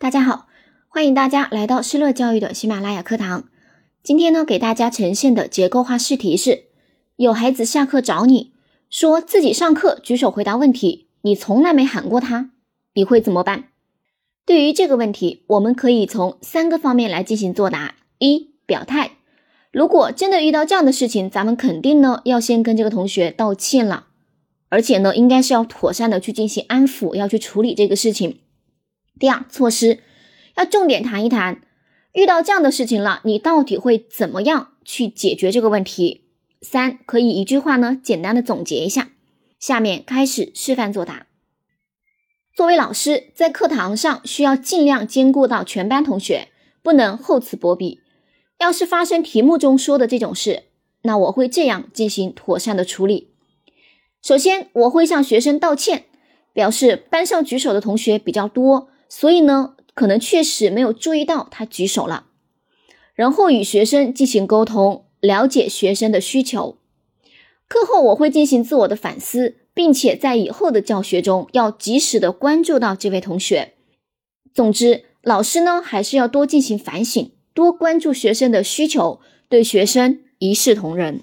大家好，欢迎大家来到施乐教育的喜马拉雅课堂。今天呢，给大家呈现的结构化试题是：有孩子下课找你说自己上课举手回答问题，你从来没喊过他，你会怎么办？对于这个问题，我们可以从三个方面来进行作答：一、表态，如果真的遇到这样的事情，咱们肯定呢要先跟这个同学道歉了，而且呢，应该是要妥善的去进行安抚，要去处理这个事情。第二，措施要重点谈一谈，遇到这样的事情了，你到底会怎么样去解决这个问题？三，可以一句话呢，简单的总结一下。下面开始示范作答。作为老师，在课堂上需要尽量兼顾到全班同学，不能厚此薄彼。要是发生题目中说的这种事，那我会这样进行妥善的处理。首先，我会向学生道歉，表示班上举手的同学比较多。所以呢，可能确实没有注意到他举手了，然后与学生进行沟通，了解学生的需求。课后我会进行自我的反思，并且在以后的教学中要及时的关注到这位同学。总之，老师呢还是要多进行反省，多关注学生的需求，对学生一视同仁。